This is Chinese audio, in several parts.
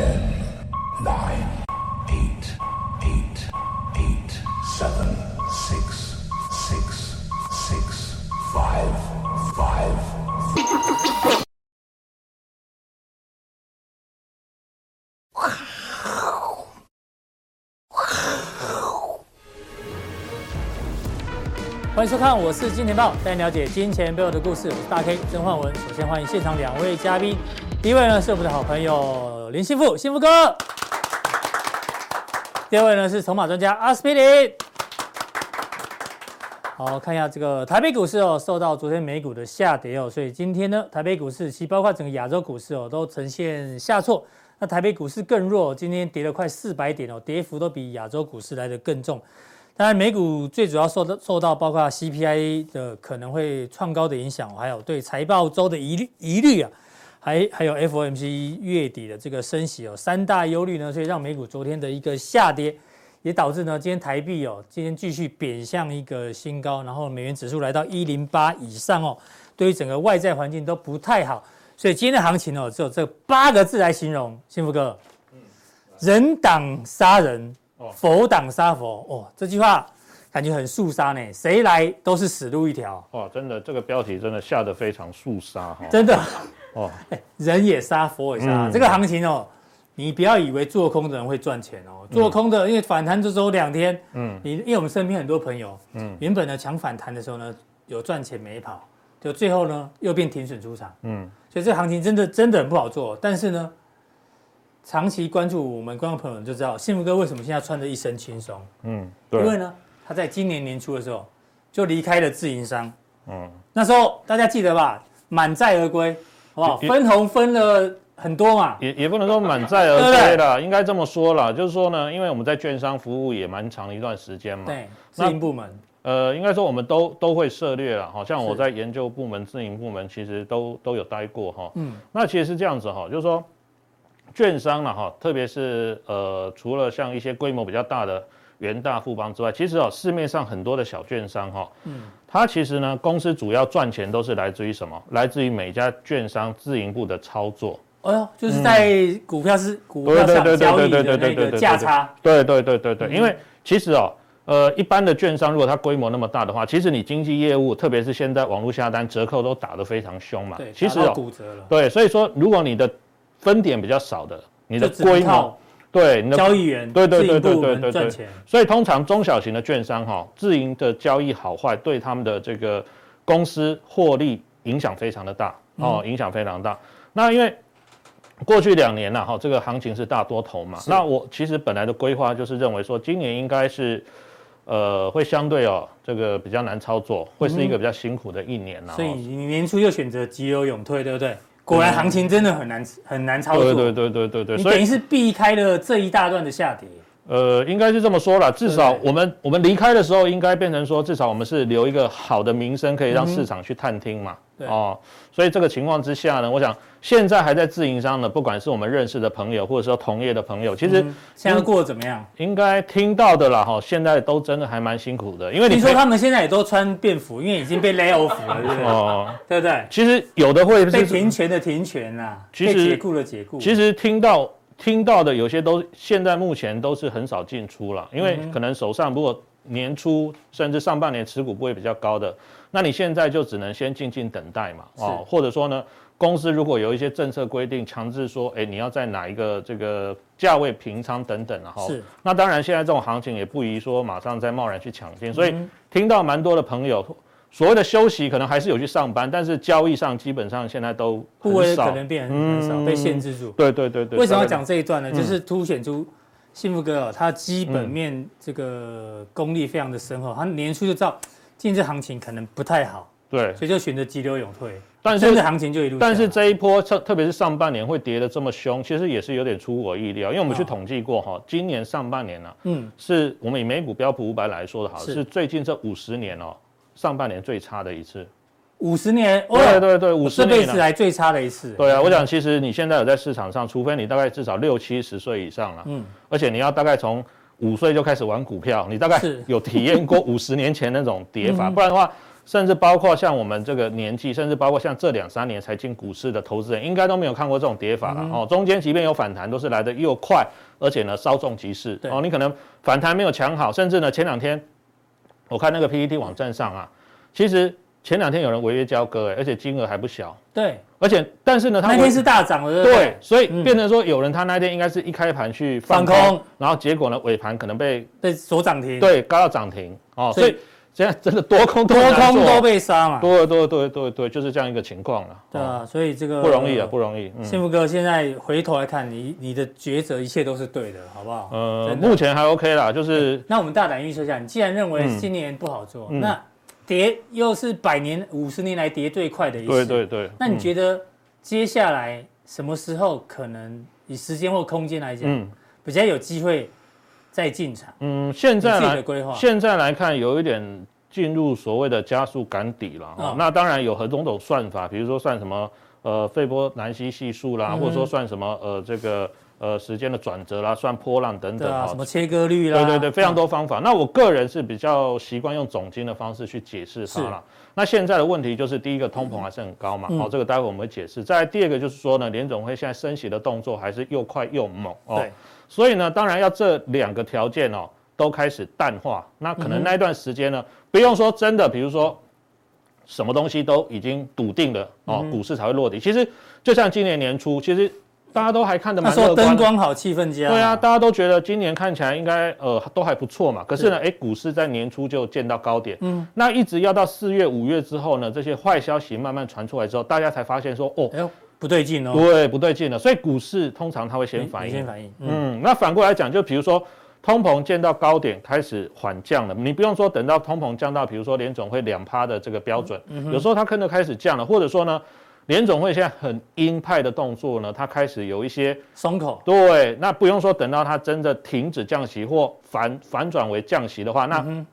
Ten, nine, eight, eight, eight, seven, six, six, six, five, five. 欢迎收看，我是金钱豹，带你了解金钱背后的故事。我是大 K 曾焕文。首先欢迎现场两位嘉宾，第一位呢是我们的好朋友林信富，信富哥；第二位呢是筹码专家阿斯匹林。好，看一下这个台北股市哦，受到昨天美股的下跌哦，所以今天呢，台北股市其包括整个亚洲股市哦，都呈现下挫。那台北股市更弱，今天跌了快四百点哦，跌幅都比亚洲股市来得更重。当然，美股最主要受到受到包括 CPI 的可能会创高的影响，还有对财报周的疑虑疑虑啊，还还有 FOMC 月底的这个升息哦，三大忧虑呢，所以让美股昨天的一个下跌，也导致呢今天台币哦，今天继续贬向一个新高，然后美元指数来到一零八以上哦，对于整个外在环境都不太好，所以今天的行情哦，只有这八个字来形容，幸福哥，人挡杀人。佛挡杀佛哦，这句话感觉很肃杀呢，谁来都是死路一条。哇，真的，这个标题真的下得非常肃杀哈。真的哦，人也杀，佛也杀。嗯、这个行情哦，你不要以为做空的人会赚钱哦，做空的因为反弹就走两天，嗯，你因为我们身边很多朋友，嗯，原本呢抢反弹的时候呢有赚钱没跑，就最后呢又变停损出场，嗯，所以这个行情真的真的很不好做，但是呢。长期关注我们观众朋友就知道，幸福哥为什么现在穿着一身轻松？嗯，对，因为呢，他在今年年初的时候就离开了自营商。嗯，那时候大家记得吧？满载而归，分红分了很多嘛。也也不能说满载而归啦，应该这么说啦，就是说呢，因为我们在券商服务也蛮长一段时间嘛。对，自营部门。呃，应该说我们都都会涉猎了，好像我在研究部门、自营部门其实都都有待过哈。嗯，那其实是这样子哈，就是说。券商了哈，特别是呃，除了像一些规模比较大的元大、富邦之外，其实哦，市面上很多的小券商哈，嗯，它其实呢，公司主要赚钱都是来自于什么？来自于每家券商自营部的操作。哎呦，就是在股票是股票上交易的那个价差。对对对对对，因为其实哦，呃，一般的券商如果它规模那么大的话，其实你经纪业务，特别是现在网络下单折扣都打得非常凶嘛。对，其实哦，骨折了。对，所以说如果你的分点比较少的，你的规模，对，你的交易员，对对对对对对对，所以通常中小型的券商哈，自营的交易好坏，对他们的这个公司获利影响非常的大哦，影响非常大。那因为过去两年呐哈，这个行情是大多头嘛，那我其实本来的规划就是认为说，今年应该是呃会相对哦这个比较难操作，会是一个比较辛苦的一年呐。所以你年初又选择急流勇退，对不对？果然行情真的很难很难操作，对对对对对对，你等于是避开了这一大段的下跌。呃，应该是这么说啦，至少我们我们离开的时候，应该变成说，至少我们是留一个好的名声，可以让市场去探听嘛。对哦，所以这个情况之下呢，我想现在还在自营商的，不管是我们认识的朋友，或者说同业的朋友，其实现在过得怎么样？应该听到的啦哈，现在都真的还蛮辛苦的，因为你说他们现在也都穿便服，因为已经被 lay off 了，对不对？哦，对不对？其实有的会被停权的停权啊，被解雇的解雇。其实听到。听到的有些都现在目前都是很少进出了，因为可能手上如果年初甚至上半年持股不会比较高的，那你现在就只能先静静等待嘛，哦，或者说呢，公司如果有一些政策规定强制说，哎，你要在哪一个这个价位平仓等等，然后是，那当然现在这种行情也不宜说马上再贸然去抢进，所以听到蛮多的朋友。所谓的休息可能还是有去上班，但是交易上基本上现在都很少，可能变很少，被限制住。对对对对。为什么要讲这一段呢？就是凸显出幸福哥哦，他基本面这个功力非常的深厚，他年初就知道今日行情可能不太好，对，所以就选择急流勇退。但是行情就一路。但是这一波特特别是上半年会跌得这么凶，其实也是有点出乎我意料，因为我们去统计过哈，今年上半年呢，嗯，是我们以美股标普五百来说的好，是。最近这五十年哦。上半年最差的一次，五十年，对对对，五十年这辈子来最差的一次。对啊，我想其实你现在有在市场上，除非你大概至少六七十岁以上了，嗯，而且你要大概从五岁就开始玩股票，你大概有体验过五十年前那种跌法，不然的话，甚至包括像我们这个年纪，甚至包括像这两三年才进股市的投资人，应该都没有看过这种跌法了、嗯、哦。中间即便有反弹，都是来的又快，而且呢稍纵即逝。哦，你可能反弹没有抢好，甚至呢前两天我看那个 PPT 网站上啊，其实前两天有人违约交割，而且金额还不小。对，而且但是呢，他那天是大涨的，对，所以变成说有人他那天应该是一开盘去放空，放空然后结果呢尾盘可能被被锁涨停，对，高到涨停哦，所以。现在真的多空多空都被杀嘛？对对对对对，就是这样一个情况了。对啊，所以这个不容易啊，不容易。幸福哥，现在回头来看，你你的抉择一切都是对的，好不好？呃，目前还 OK 啦，就是。那我们大胆预测一下，你既然认为今年不好做，那跌又是百年、五十年来跌最快的一次，对对对。那你觉得接下来什么时候可能以时间或空间来讲，比较有机会？再进场，嗯，现在来现在来看，有一点进入所谓的加速赶底了。哦，那当然有很多种算法，比如说算什么呃费波南西系数啦，或者说算什么呃这个呃时间的转折啦，算波浪等等啊，什么切割率啦，对对对，非常多方法。那我个人是比较习惯用总经的方式去解释它了。那现在的问题就是，第一个通膨还是很高嘛，好，这个待会我们会解释。再来第二个就是说呢，联总会现在升息的动作还是又快又猛哦。对。所以呢，当然要这两个条件哦都开始淡化，那可能那一段时间呢，不用说真的，比如说什么东西都已经笃定了哦，股市才会落地。其实就像今年年初，其实大家都还看得蛮乐观的，灯光好，气氛佳。对啊，大家都觉得今年看起来应该呃都还不错嘛。可是呢，哎，股市在年初就见到高点，嗯，那一直要到四月、五月之后呢，这些坏消息慢慢传出来之后，大家才发现说哦。不对劲哦，对，不对劲了。所以股市通常它会先反应，先反应。嗯，嗯，那反过来讲，就比如说通膨见到高点开始缓降了，你不用说等到通膨降到，比如说联总会两趴的这个标准，有时候它可能开始降了，或者说呢，联总会现在很鹰派的动作呢，它开始有一些松口。对，那不用说等到它真的停止降息或反反转为降息的话，那、嗯、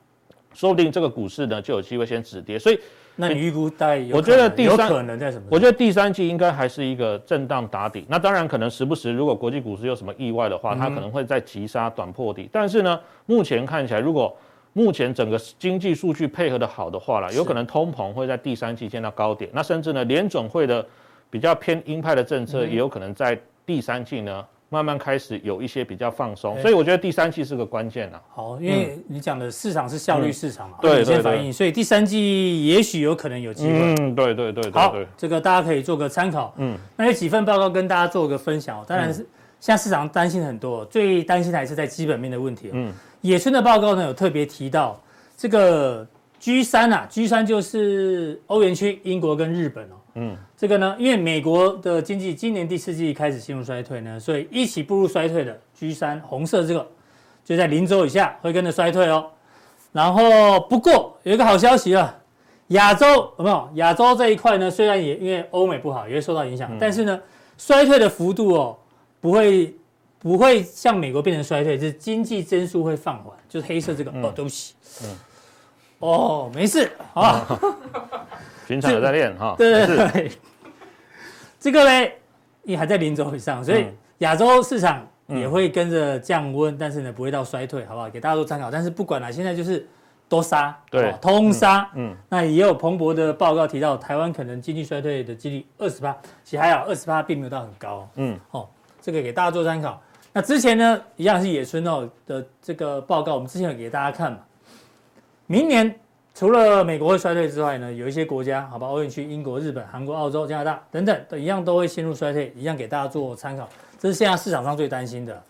说不定这个股市呢就有机会先止跌。所以。那你预估大概有？我觉得第三可能在什么？我觉得第三季应该还是一个震荡打底。那当然可能时不时，如果国际股市有什么意外的话，它可能会再急杀短破底。但是呢，目前看起来，如果目前整个经济数据配合的好的话了，有可能通膨会在第三季见到高点。那甚至呢，联准会的比较偏鹰派的政策也有可能在第三季呢。慢慢开始有一些比较放松，所以我觉得第三季是个关键啊。好，因为你讲的市场是效率市场嘛，对，先反应，所以第三季也许有可能有机会。嗯，对对对。好，这个大家可以做个参考。嗯，那有几份报告跟大家做个分享。当然是现在市场担心很多，最担心的还是在基本面的问题。嗯，野村的报告呢有特别提到这个 G 三啊，G 三就是欧元区、英国跟日本哦。嗯，这个呢，因为美国的经济今年第四季开始进入衰退呢，所以一起步入衰退的 G 三红色这个就在零轴以下会跟着衰退哦。然后不过有一个好消息啊，亚洲有没有？亚洲这一块呢，虽然也因为欧美不好也会受到影响，嗯、但是呢，衰退的幅度哦不会不会像美国变成衰退，就是经济增速会放缓，就是黑色这个、嗯、哦，对不起，嗯，哦，没事啊。嗯 平常有在练哈，对对对，这个呢，也还在零轴以上，所以亚洲市场也会跟着降温，但是呢，不会到衰退，好不好？给大家做参考。但是不管了，现在就是多杀，对，通杀。嗯，那也有彭博的报告提到，台湾可能经济衰退的几率二十八，其实还好，二十八并没有到很高。嗯，哦，这个给大家做参考。那之前呢，一样是野村哦的这个报告，我们之前有给大家看嘛，明年。除了美国会衰退之外呢，有一些国家，好吧，欧元区、英国、日本、韩国、澳洲、加拿大等等，都一样都会陷入衰退，一样给大家做参考。这是现在市场上最担心的。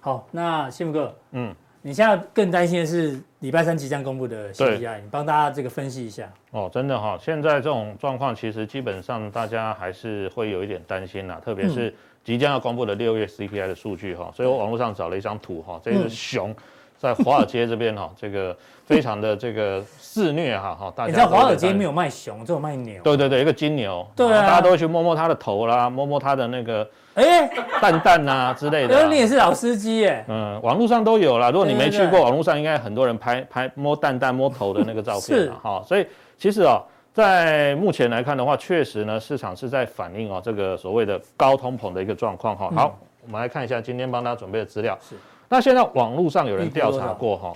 好，那幸福哥，嗯，你现在更担心的是礼拜三即将公布的 CPI，对你帮大家这个分析一下。哦，真的哈，现在这种状况其实基本上大家还是会有一点担心呐，特别是即将要公布的六月 CPI 的数据哈。所以我网络上找了一张图哈，这是熊。在华尔街这边哈，这个非常的这个肆虐哈哈，大家。你知道华尔街没有卖熊，只有卖牛。对对对，一个金牛。对啊。大家都会去摸摸它的头啦，摸摸它的那个哎蛋蛋呐之类的。你也是老司机耶。嗯，网络上都有啦。如果你没去过，网络上应该很多人拍拍摸蛋蛋、摸头的那个照片哈。所以其实哦，在目前来看的话，确实呢，市场是在反映哦这个所谓的高通膨的一个状况哈。好，我们来看一下今天帮大家准备的资料。是。那现在网络上有人调查过哈，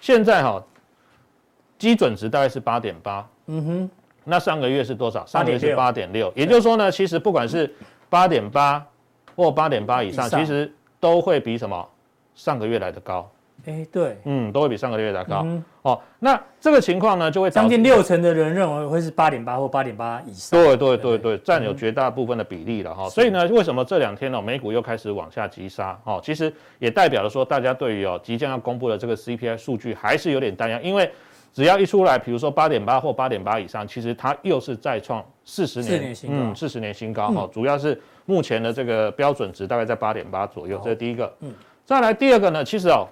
现在哈基准值大概是八点八，嗯哼，那上个月是多少？上个月是八点六，也就是说呢，其实不管是八点八或八点八以上，其实都会比什么上个月来的高。哎，对，嗯，都会比上个月来高。嗯、哦，那这个情况呢，就会将近六成的人认为会是八点八或八点八以上。对对对对，占有绝大部分的比例了哈。嗯、所以呢，为什么这两天呢、哦，美股又开始往下急杀？哦，其实也代表了说，大家对于哦即将要公布的这个 CPI 数据还是有点担忧，因为只要一出来，比如说八点八或八点八以上，其实它又是再创四十年嗯四十年新高哈、嗯哦。主要是目前的这个标准值大概在八点八左右，这是第一个。嗯，再来第二个呢，其实哦。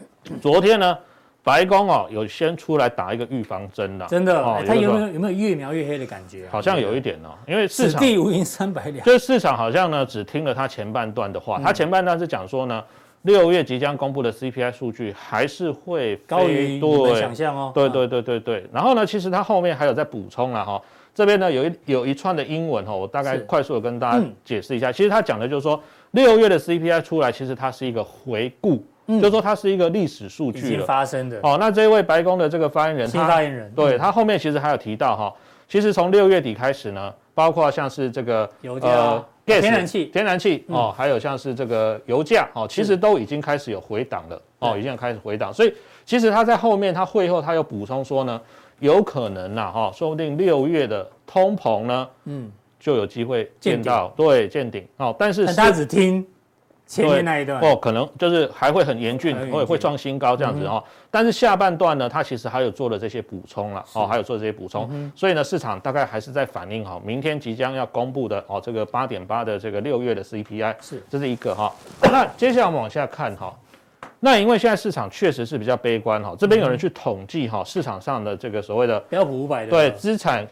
昨天呢，白宫哦有先出来打一个预防针了，真的，哦、它有没有有没有越描越黑的感觉、啊？好像有一点哦，因为市场地无银三百两，就是市场好像呢只听了他前半段的话，他、嗯、前半段是讲说呢，六月即将公布的 CPI 数据还是会高于你们想象哦，对对对对对，然后呢，其实它后面还有在补充了哈，这边呢有一有一串的英文哈，我大概快速的跟大家解释一下，嗯、其实他讲的就是说六月的 CPI 出来，其实它是一个回顾。嗯、就是说它是一个历史数据了，已经发生的。哦，那这位白宫的这个发言人，新发言人，对他后面其实还有提到哈，其实从六月底开始呢，包括像是这个油价、呃、gas, 天然气、天然气哦，还有像是这个油价哦，其实都已经开始有回档了哦，已经开始回档。所以其实他在后面他会后他又补充说呢，有可能呐哈，说不定六月的通膨呢，嗯，就有机会见到对见顶。哦，但是他只听。前面那一段。哦，可能就是还会很严峻，会会创新高这样子哦。但是下半段呢，它其实还有做了这些补充了哦，还有做这些补充，所以呢，市场大概还是在反映哈，明天即将要公布的哦，这个八点八的这个六月的 CPI 是，这是一个哈。那接下来我们往下看哈，那因为现在市场确实是比较悲观哈，这边有人去统计哈，市场上的这个所谓的标普五百的。对资产。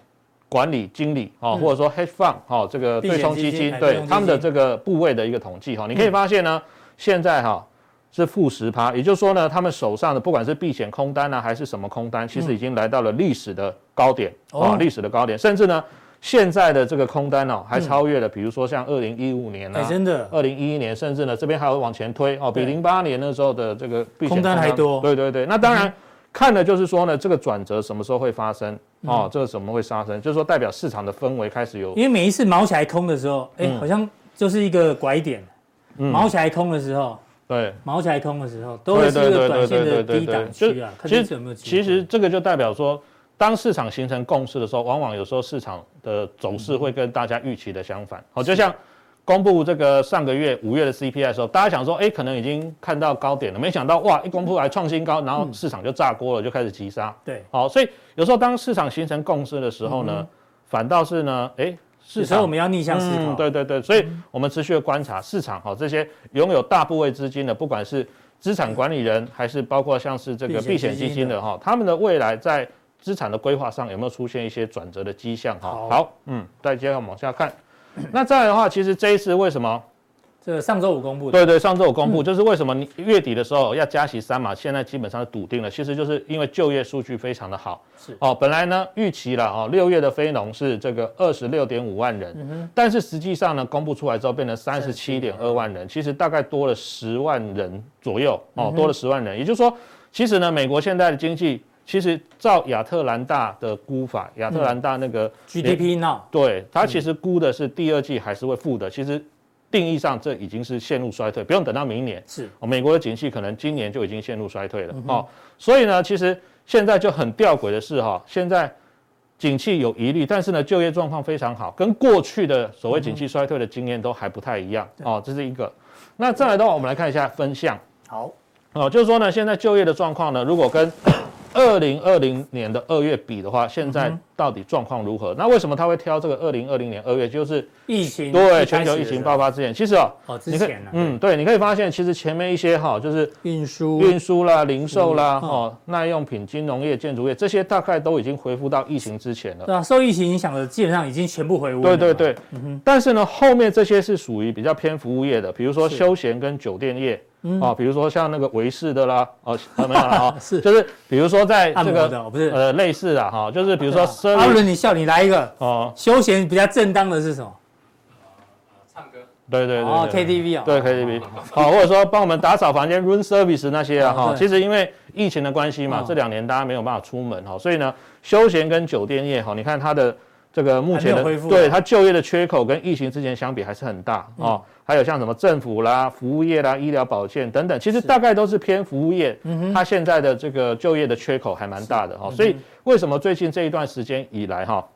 管理经理啊，或者说 hedge fund 哈，这个对冲基金，对他们的这个部位的一个统计哈，你可以发现呢，现在哈是负十趴，也就是说呢，他们手上的不管是避险空单呢，还是什么空单，其实已经来到了历史的高点啊，历史的高点，甚至呢，现在的这个空单哦，还超越了，比如说像二零一五年啊，真的，二零一一年，甚至呢，这边还会往前推哦，比零八年那时候的这个空单还多，对对对，那当然。看的就是说呢，这个转折什么时候会发生？哦，这个什么会发生？就是说代表市场的氛围开始有，因为每一次毛起来空的时候，哎，好像就是一个拐点。毛起来空的时候，对，毛起来空的时候，都会是一个短线的低档区啊。其实，其实这个就代表说，当市场形成共识的时候，往往有时候市场的走势会跟大家预期的相反。好，就像。公布这个上个月五月的 CPI 的时候，大家想说，哎，可能已经看到高点了，没想到哇，一公布来创新高，然后市场就炸锅了，就开始急杀。对，好，所以有时候当市场形成共识的时候呢，反倒是呢，哎，市场我们要逆向思考。对对对，所以我们持续的观察市场，哈，这些拥有大部位资金的，不管是资产管理人，还是包括像是这个避险基金的哈，他们的未来在资产的规划上有没有出现一些转折的迹象？哈，好，嗯，再接着往下看。那再来的话，其实这一次为什么？这上周五公布的。对对，上周五公布，就是为什么你月底的时候要加息三码，现在基本上是笃定了。其实就是因为就业数据非常的好。是哦，本来呢预期了哦，六月的非农是这个二十六点五万人，但是实际上呢，公布出来之后变成三十七点二万人，其实大概多了十万人左右哦，多了十万人。也就是说，其实呢，美国现在的经济。其实照亚特兰大的估法，亚特兰大那个 GDP now，对，它其实估的是第二季还是会负的。其实定义上这已经是陷入衰退，不用等到明年。是，美国的景气可能今年就已经陷入衰退了。哦，所以呢，其实现在就很吊诡的是哈，现在景气有疑虑，但是呢，就业状况非常好，跟过去的所谓景气衰退的经验都还不太一样。哦，这是一个。那再来的话，我们来看一下分项。好，哦，就是说呢，现在就业的状况呢，如果跟二零二零年的二月比的话，现在到底状况如何？嗯、那为什么他会挑这个二零二零年二月？就是疫情对全球疫情爆发之前。其实哦，哦之前嗯，对，你可以发现，其实前面一些哈，就是运输、运输啦、零售啦、哦，耐用品、金融业、建筑业这些，大概都已经恢复到疫情之前了。对啊，受疫情影响的基本上已经全部回温。对对对，嗯、但是呢，后面这些是属于比较偏服务业的，比如说休闲跟酒店业。哦，比如说像那个维氏的啦，哦，没有了哈，是，就是比如说在这个不是。呃类似的哈，就是比如说，阿伦，你笑，你来一个。哦，休闲比较正当的是什么？唱歌。对对对，哦，KTV 啊，对 KTV，好，或者说帮我们打扫房间 room service 那些啊哈，哦其实因为疫情的关系嘛，哦。这两年大家没有办法出门哈，所以呢，休闲跟酒店业哈，你看它的这个目前的对它就业的缺口跟疫情之前相比还是很大哦，还有像什么政府啦、服务业啦、医疗保健等等，其实大概都是偏服务业，它现在的这个就业的缺口还蛮大的哈，所以为什么最近这一段时间以来哈？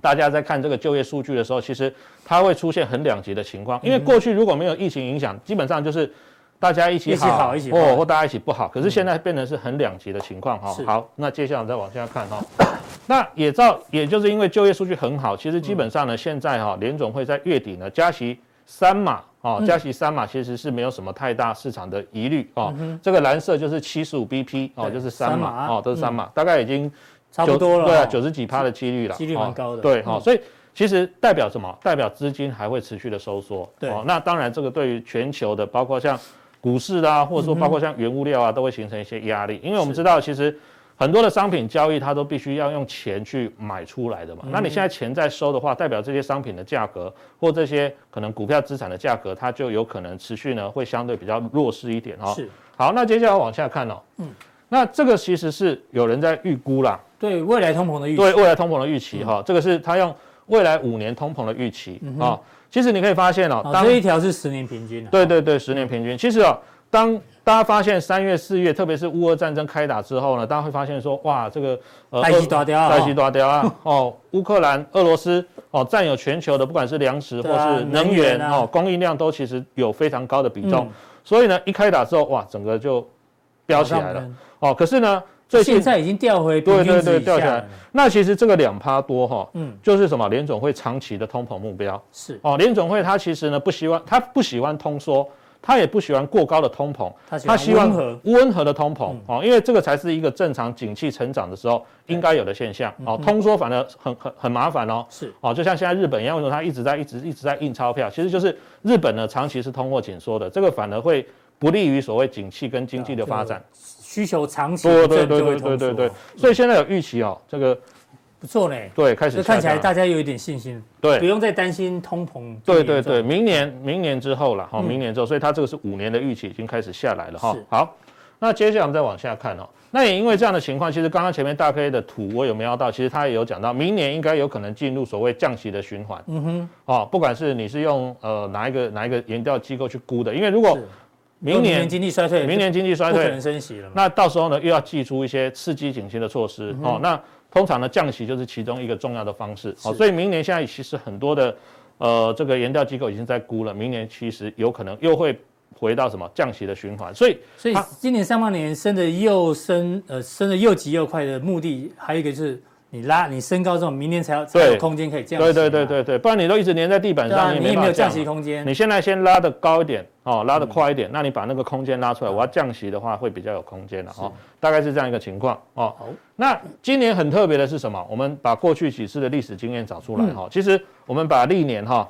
大家在看这个就业数据的时候，其实它会出现很两极的情况，因为过去如果没有疫情影响，基本上就是大家一起好，一起好，或或大家一起不好。可是现在变成是很两极的情况哈。好，那接下来我们再往下看哈。那也照，也就是因为就业数据很好，其实基本上呢，现在哈联总会在月底呢加息三码啊，加息三码其实是没有什么太大市场的疑虑啊。这个蓝色就是七十五 BP 哦，就是三码哦，都是三码，大概已经。差不多了，对啊，九十几趴的几率了，几率蛮高的。对哈，所以其实代表什么？代表资金还会持续的收缩。对，那当然这个对于全球的，包括像股市啊，或者说包括像原物料啊，都会形成一些压力。因为我们知道，其实很多的商品交易它都必须要用钱去买出来的嘛。那你现在钱在收的话，代表这些商品的价格或这些可能股票资产的价格，它就有可能持续呢会相对比较弱势一点哈。是。好，那接下来往下看哦。嗯。那这个其实是有人在预估啦。对未来通膨的预期，对未来通膨的预期哈，这个是他用未来五年通膨的预期啊。其实你可以发现哦，这一条是十年平均。对对对，十年平均。其实哦，当大家发现三月四月，特别是乌俄战争开打之后呢，大家会发现说，哇，这个呃，大西大雕，大西大雕啊，哦，乌克兰、俄罗斯哦，占有全球的不管是粮食或是能源哦，供应量都其实有非常高的比重。所以呢，一开打之后，哇，整个就飙起来了哦。可是呢。现在已经掉回对对对掉下来。那其实这个两趴多哈，嗯，就是什么联总会长期的通膨目标是哦。联总会它其实呢不希望，它不喜欢通缩，它也不喜欢过高的通膨，它希望温和的通膨哦，因为这个才是一个正常景气成长的时候应该有的现象哦。通缩反而很很很麻烦哦，是哦，就像现在日本一样，为什么它一直在一直一直在印钞票？其实就是日本呢长期是通货紧缩的，这个反而会不利于所谓景气跟经济的发展。需求长期对对对对对对，所以现在有预期哦，这个不错嘞。对，开始看起来大家有一点信心，对，不用再担心通膨。对对对，明年明年之后了哈，明年之后，所以它这个是五年的预期已经开始下来了哈。好，那接下来我们再往下看哦。那也因为这样的情况，其实刚刚前面大 K 的图我有瞄到，其实他也有讲到，明年应该有可能进入所谓降息的循环。嗯哼，哦，不管是你是用呃哪一个哪一个研调机构去估的，因为如果明年经济衰退，明年经济衰退，不可能升息了。那到时候呢，又要祭出一些刺激景气的措施哦。那通常呢，降息就是其中一个重要的方式。哦，所以明年现在其实很多的呃这个研调机构已经在估了，明年其实有可能又会回到什么降息的循环。所以，所以今年上半年升的又升，呃，升的又急又快的目的，还有一个就是。你拉你升高之后，明年才有才有空间可以降息。对对对对对，不然你都一直粘在地板上，你也没有降息空间。你现在先拉的高一点哦，拉的快一点，那你把那个空间拉出来，我要降息的话会比较有空间了哦，大概是这样一个情况哦。好，那今年很特别的是什么？我们把过去几次的历史经验找出来哈。其实我们把历年哈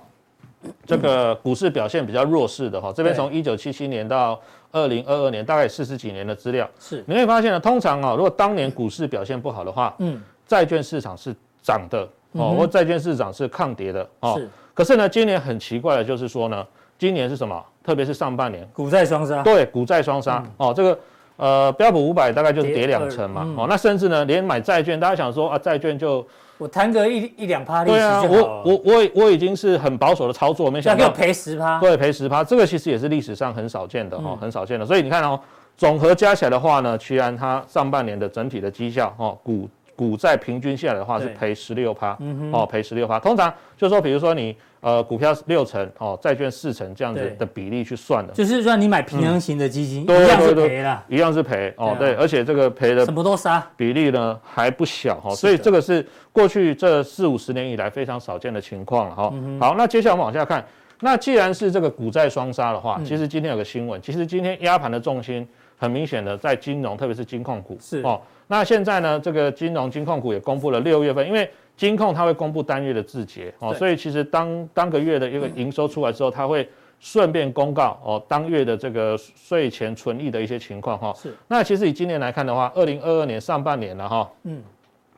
这个股市表现比较弱势的哈，这边从一九七七年到二零二二年，大概四十几年的资料是，你会发现呢，通常啊，如果当年股市表现不好的话，嗯。债券市场是涨的哦，或债券市场是抗跌的哦。是。可是呢，今年很奇怪的就是说呢，今年是什么？特别是上半年，股债双杀。对，股债双杀哦。这个呃，标普五百大概就是跌两成嘛。哦，那甚至呢，连买债券，大家想说啊，债券就我谈个一一两趴。对啊，我我我我已经是很保守的操作，没想到赔十趴。对，赔十趴，这个其实也是历史上很少见的哦，很少见的。所以你看哦，总和加起来的话呢，居然它上半年的整体的绩效哦，股。股债平均下来的话是赔十六趴，哦，赔十六趴。通常就是说，比如说你呃股票六成哦，债券四成这样子的比例去算的，就是说你买平衡型的基金，一样是赔了，一样是赔哦，对，而且这个赔的什么都杀。比例呢还不小哈，所以这个是过去这四五十年以来非常少见的情况了哈。好，那接下来我们往下看，那既然是这个股债双杀的话，其实今天有个新闻，其实今天压盘的重心很明显的在金融，特别是金控股是哦。那现在呢，这个金融金控股也公布了六月份，因为金控它会公布单月的字节哦，所以其实当当个月的一个营收出来之后，它会顺便公告哦当月的这个税前存益的一些情况哈。是。那其实以今年来看的话，二零二二年上半年了哈，嗯，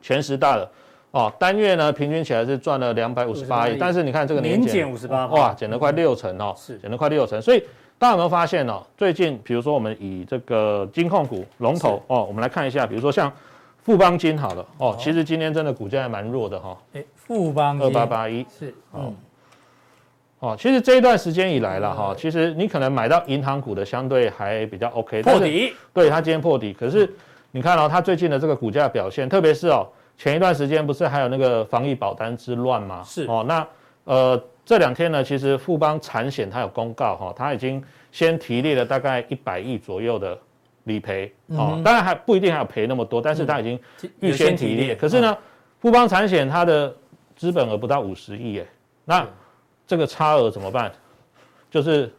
前十大的哦，单月呢平均起来是赚了两百五十八亿，但是你看这个年减五十八，哇，减了快六成哦，是减了快六成。所以大家有没有发现哦？最近比如说我们以这个金控股龙头哦，我们来看一下，比如说像富邦金好了哦，其实今天真的股价还蛮弱的哈。哎，富邦二八八一是嗯。哦，其实这一段时间以来了哈，其实你可能买到银行股的相对还比较 OK，破底，对，它今天破底，可是你看哦，它最近的这个股价表现，特别是哦，前一段时间不是还有那个防疫保单之乱吗？是哦，那呃这两天呢，其实富邦产险它有公告哈，它已经先提列了大概一百亿左右的理赔哦，当然还不一定还有赔那么多，但是它已经预先提列，可是呢，富邦产险它的资本额不到五十亿耶，那。这个差额怎么办？就是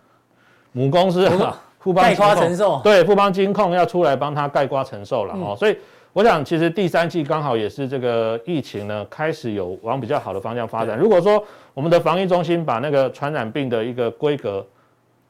母公司富邦概括承受，对，富邦金控要出来帮他盖瓜承受了哦。所以我想，其实第三季刚好也是这个疫情呢开始有往比较好的方向发展。如果说我们的防疫中心把那个传染病的一个规格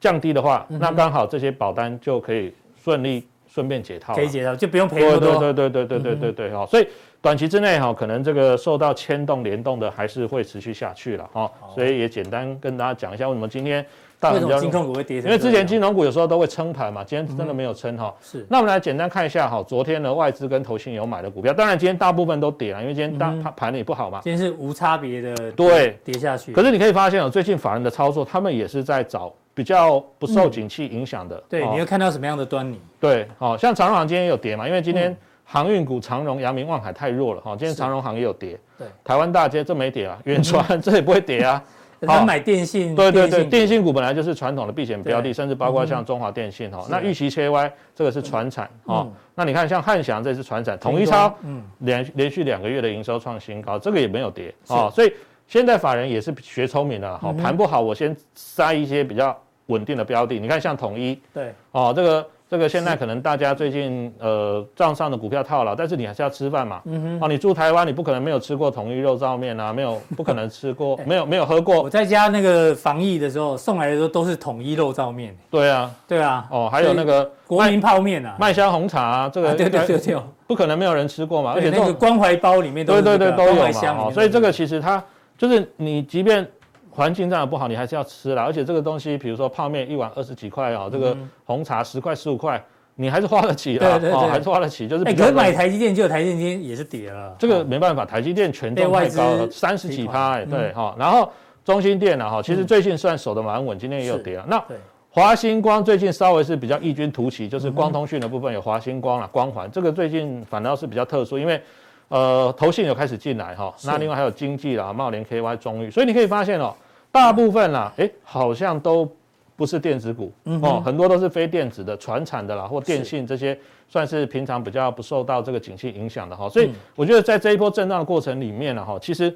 降低的话，那刚好这些保单就可以顺利顺便解套，可以解套就不用赔那么多。对对对对对对对对哦，所以。短期之内哈，可能这个受到牵动联动的还是会持续下去了哈，所以也简单跟大家讲一下为什么今天大盘金控股会跌，因为之前金融股有时候都会撑盘嘛，今天真的没有撑哈。是，那我们来简单看一下哈，昨天的外资跟投信有买的股票，当然今天大部分都跌了，因为今天大盘盘也不好嘛。今天是无差别的对跌下去。可是你可以发现哦，最近法人的操作，他们也是在找比较不受景气影响的。对，你会看到什么样的端倪？对，好像长荣行今天也有跌嘛，因为今天。航运股长荣、阳明、望海太弱了哈，今天长荣行也有跌。对，台湾大街这没跌啊，远传 这也不会跌啊。他买电信，对对对，电信股本来就是传统的避险标的，甚至包括像中华电信哈。那预期切歪，这个是传产哈。那你看像汉翔这是传产，统一超，嗯，连连续两个月的营收创新高，这个也没有跌啊。所以现在法人也是学聪明了哈，盘不好我先塞一些比较稳定的标的。你看像统一，对，哦这个。这个现在可能大家最近呃账上的股票套牢，但是你还是要吃饭嘛。嗯哼。哦，你住台湾，你不可能没有吃过统一肉燥面啊，没有不可能吃过，没有没有喝过。我在家那个防疫的时候送来的时候都是统一肉燥面。对啊，对啊。哦，还有那个国民泡面啊，麦香红茶啊，这个对对对对，不可能没有人吃过嘛。而且那个关怀包里面都对对对都有嘛。所以这个其实它就是你即便。环境这样不好，你还是要吃啦。而且这个东西，比如说泡面一碗二十几块哦，这个红茶十块十五块，你还是花得起的哦，还是花得起。就是哎，可是买台积电，就台积电也是跌了。这个没办法，台积电权重太高了，三十几趴哎，对哈。然后中心电呢哈，其实最近算守得蛮稳，今天也有跌了。那华星光最近稍微是比较异军突起，就是光通讯的部分有华星光了，光环这个最近反倒是比较特殊，因为呃投信有开始进来哈。那另外还有经济啦、茂联 KY、中裕，所以你可以发现哦。大部分啦，哎，好像都不是电子股哦，很多都是非电子的、传产的啦，或电信这些，算是平常比较不受到这个景气影响的哈。所以我觉得在这一波震荡的过程里面呢，哈，其实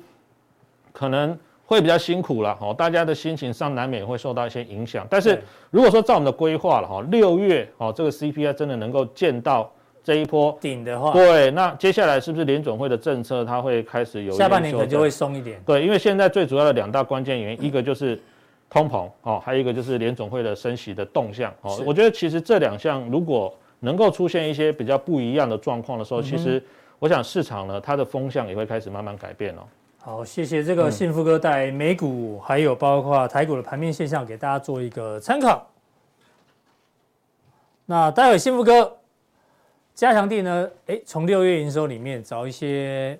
可能会比较辛苦了哈，大家的心情上难免会受到一些影响。但是如果说照我们的规划了哈，六月哦，这个 CPI 真的能够见到。这一波顶的话，对，那接下来是不是联总会的政策它会开始有下半年可能就会松一点？对，因为现在最主要的两大关键原因，一个就是通膨哦，还有一个就是联总会的升息的动向哦。我觉得其实这两项如果能够出现一些比较不一样的状况的时候，其实我想市场呢它的风向也会开始慢慢改变哦。好，谢谢这个幸福哥带美股还有包括台股的盘面现象给大家做一个参考。那待会幸福哥。加强錠呢？诶，从六月营收里面找一些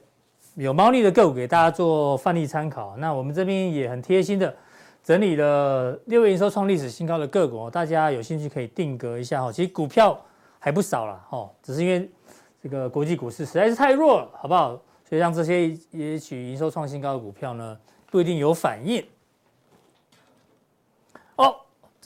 有猫腻的个股给大家做范例参考。那我们这边也很贴心的整理了六月营收创历史新高的个股，大家有兴趣可以定格一下哈。其实股票还不少了哈，只是因为这个国际股市实在是太弱了，好不好？所以让这些也许营收创新高的股票呢，不一定有反应。哦。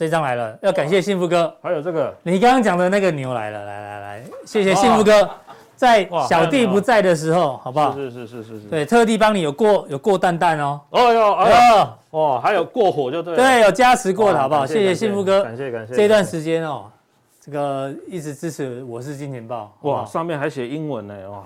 这张来了，要感谢幸福哥。还有这个，你刚刚讲的那个牛来了，来来来，谢谢幸福哥，在小弟不在的时候，好不好？是是是是是。对，特地帮你有过有过蛋蛋哦。哦哟，哎呦，哦，还有过火就对。对，有加持过的好不好？谢谢幸福哥，感谢感谢。这段时间哦，这个一直支持我是金钱豹。哇，上面还写英文呢，哇。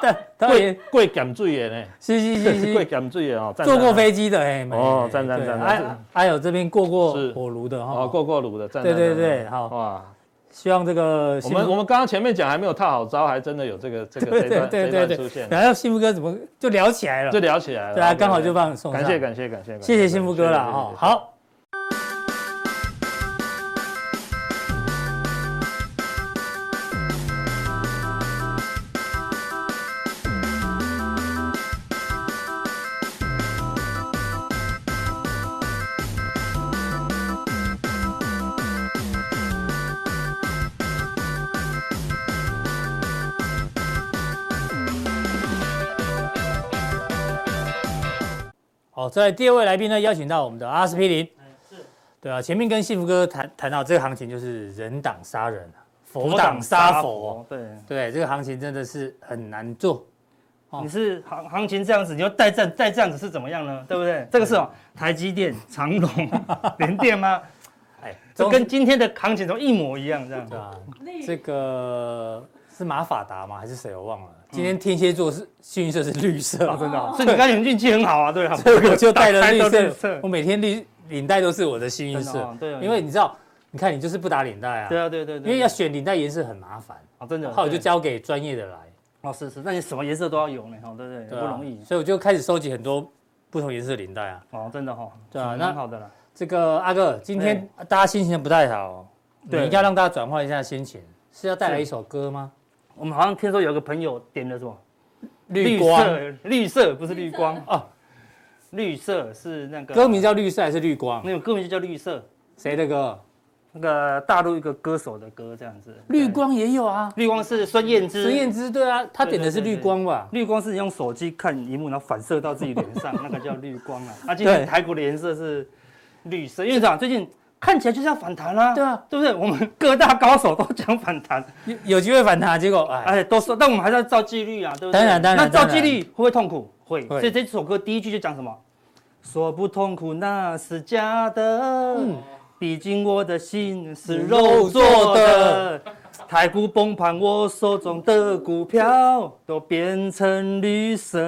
但 他也贵减最严呢，是是是是，贵减最严哦，坐过飞机的哎，哦，赞赞赞，还还有这边过过火炉的哈，哦，过过炉的，对对对，好哇，希望这个我们我们刚刚前面讲还没有套好招，还真的有这个这个 这段这段出现。然后幸福哥怎么就聊起来了？就聊起来了。对啊，刚好就帮你送上。感谢感谢感谢，谢谢幸福哥了哈。好。在第二位来宾呢，邀请到我们的阿司匹林。是，对啊，前面跟幸福哥谈谈到这个行情，就是人挡杀人，佛挡杀佛。对对，这个行情真的是很难做。你是行行情这样子，你要带这带这样子是怎么样呢？对不对？这个是哦，台积电、长荣、联电吗？哎，这跟今天的行情都一模一样，这样。对啊，这个是马法达吗？还是谁？我忘了。今天天蝎座是幸运色是绿色，真的，所以你刚才运气很好啊，对啊，所以我就带了 绿色，我每天绿领带都是我的幸运色，对，因为你知道，你看你就是不打领带啊，对啊，对对，因为要选领带颜色很麻烦。啊，真的，后来我就交给专业的来，哦，是是，那你什么颜色都要有呢，哦，对对，不容易，所以我就开始收集很多不同颜色的领带啊，哦，真的哈，对啊，那好的了，这个阿哥，今天大家心情不太好，对，你应该让大家转换一下心情，是要带来一首歌吗？我们好像听说有个朋友点了什么？绿光，绿色不是绿光哦，绿色是那个歌名叫绿色还是绿光？那个歌名就叫绿色，谁的歌？那个大陆一个歌手的歌，这样子。绿光也有啊，绿光是孙燕姿。孙燕姿对啊，她点的是绿光吧？绿光是你用手机看荧幕，然后反射到自己脸上，那个叫绿光啊。啊，今天台股的颜色是绿色，因为啥？最近。看起来就是要反弹啦，对啊，对不对？我们各大高手都讲反弹，有有机会反弹，结果哎，都说，但我们还是要照纪律啊，对不对？当然当然。那照纪律会不会痛苦？会。所以这首歌第一句就讲什么？说不痛苦那是假的，嗯毕竟我的心是肉做的。台股崩盘，我手中的股票都变成绿色，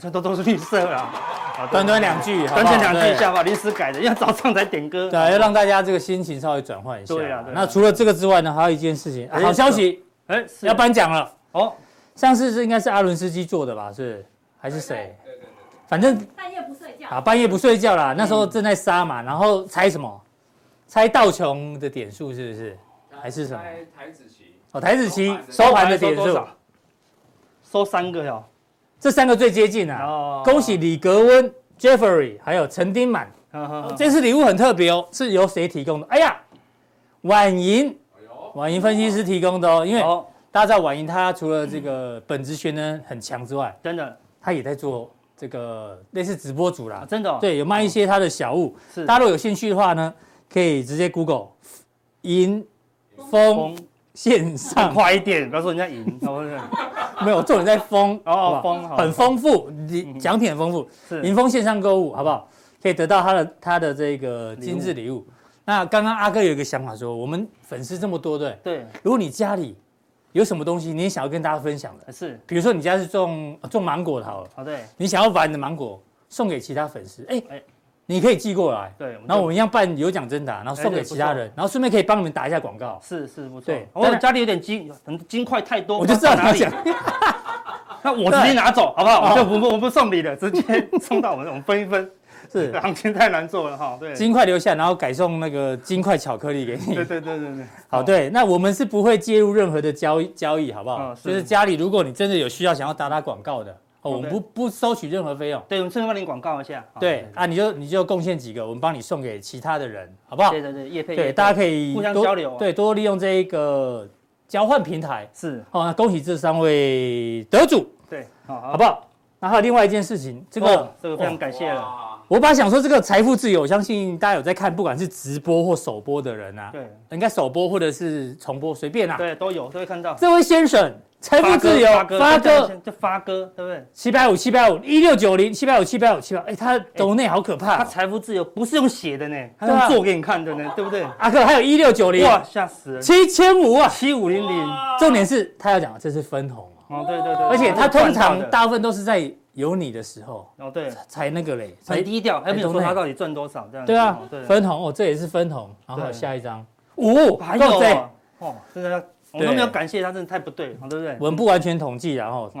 这都都是绿色啊！短短两句，短短两句一，下吧，临时改的，因为早上才点歌，对，要让大家这个心情稍微转换一下。对啊，那除了这个之外呢，还有一件事情，好消息，哎，要颁奖了哦！上次是应该是阿伦斯基做的吧？是还是谁？对对对，反正半夜不睡觉啊，半夜不睡觉啦。那时候正在杀嘛，然后猜什么？猜道琼的点数是不是？还是什么？台指期哦，台子期收盘的点数，收三个哟，这三个最接近啊！恭喜李格温、Jeffrey 还有陈丁满，这次礼物很特别哦，是由谁提供的？哎呀，婉莹，婉莹分析师提供的哦，因为大家知道婉莹她除了这个本职学能很强之外，真的，她也在做这个类似直播主啦，真的，对，有卖一些她的小物，是，大家如果有兴趣的话呢，可以直接 Google 银。丰线上。快一点，不要说人家赢，没有重点在丰哦，丰很丰富，奖品很丰富，是。盈丰线上购物好不好？可以得到他的他的这个精致礼物。那刚刚阿哥有一个想法说，我们粉丝这么多，对对，如果你家里有什么东西，你也想要跟大家分享的，是，比如说你家是种种芒果的，好了，对，你想要把你的芒果送给其他粉丝，哎哎。你可以寄过来，对，然后我们一样办有奖征答，然后送给其他人，然后顺便可以帮你们打一下广告。是是不错。对，我家里有点金，金块太多，我就知道哪里。那我直接拿走，好不好？我就不不我不送礼了，直接送到我们，我们分一分。是，行情太难做了哈。对，金块留下，然后改送那个金块巧克力给你。对对对对对。好，对，那我们是不会介入任何的交易交易，好不好？就是家里如果你真的有需要想要打打广告的。哦，我们不不收取任何费用。对，我们顺便帮你广告一下。对啊，你就你就贡献几个，我们帮你送给其他的人，好不好？对对对，业配。对，大家可以互相交流。对，多利用这一个交换平台。是。好，那恭喜这三位得主。对，好，好不好？那还有另外一件事情，这个这个非常感谢了。我本来想说这个财富自由，我相信大家有在看，不管是直播或首播的人啊，对，应该首播或者是重播，随便啊，对，都有都会看到。这位先生。财富自由，发哥，就发哥，对不对？七百五，七百五，一六九零，七百五，七百五，七百。哎，他抖内好可怕。他财富自由不是用写的呢，他用做给你看的呢，对不对？阿哥还有一六九零，哇，吓死人！七千五啊，七五零零。重点是他要讲这是分红哦，对对对，而且他通常大部分都是在有你的时候哦，对，才那个嘞，才低调，还没有说他到底赚多少这样。对啊，分红哦，这也是分红。然后下一张。五，还有哦，真的要，我都没有感谢他，真的太不对，对不对？我们不完全统计，然后，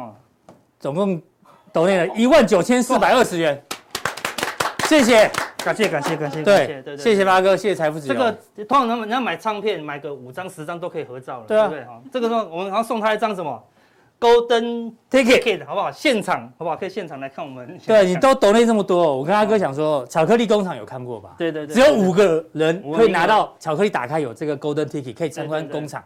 总共抖内了一万九千四百二十元，谢谢，感谢感谢感谢，对对，谢谢八哥，谢谢财富自由。这个通常他们人家买唱片，买个五张十张都可以合照了，对不对？哈，这个时候我们还要送他一张什么？Golden Ticket 好不好？现场好不好？可以现场来看我们。对，你都懂内这么多，我跟阿哥讲说，巧克力工厂有看过吧？对对对，只有五个人可以拿到巧克力，打开有这个 Golden Ticket 可以参观工厂。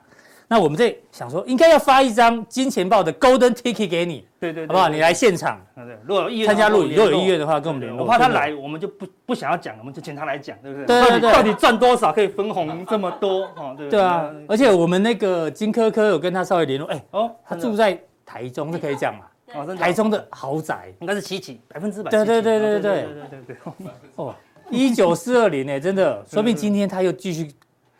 那我们这想说，应该要发一张金钱豹的 Golden Ticket 给你，对对，好不好？你来现场，对，如果有意愿参加录影，如果有意愿的话，跟我们联络。我怕他来，我们就不不想要讲，我们就请他来讲，对不对？对对对，到底赚多少可以分红这么多？哦，对。对啊，而且我们那个金科科有跟他稍微联络，哎，哦，他住在。台中是可以讲嘛？哦，台中的豪宅应该是七期，百分之百。对对对对对对对对哦，一九四二零呢，真的，说明今天他又继续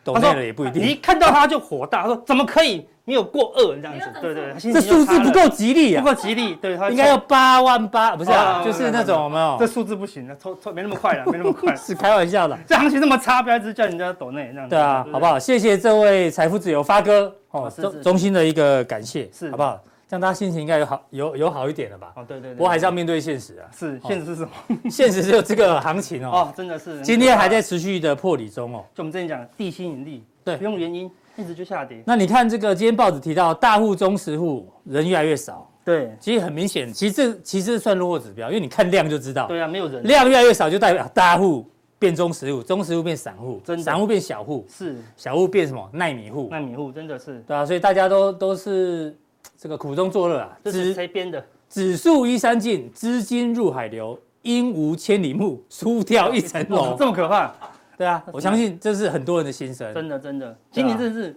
抖内了也不一定。你一看到他就火大，他说怎么可以没有过二这样子？对对，这数字不够吉利啊，不够吉利。对，他应该要八万八，不是啊，就是那种有没有？这数字不行了，抽抽没那么快了，没那么快。是开玩笑的，这行情那么差，不要一直叫人家抖内这样子。对啊，好不好？谢谢这位财富自由发哥哦，衷衷心的一个感谢，是好不好？让大家心情应该有好有有好一点了吧？哦，对对对，不过还是要面对现实啊。是，现实是什么？现实就这个行情哦。哦，真的是。今天还在持续的破底中哦。就我们之前讲地心引力，对，不用原因，一直就下跌。那你看这个今天报纸提到大户中实户人越来越少，对，其实很明显，其实这其实算落后指标，因为你看量就知道。对啊，没有人。量越来越少就代表大户变中实户，中实户变散户，散户变小户，是，小户变什么？奈米户。奈米户真的是。对啊，所以大家都都是。这个苦中作乐啊！这是谁编的？指数依山尽，资金入海流，鹰无千里目，输掉一层楼。这么可怕？对啊，我相信这是很多人的心声。真的，真的。今年真的是，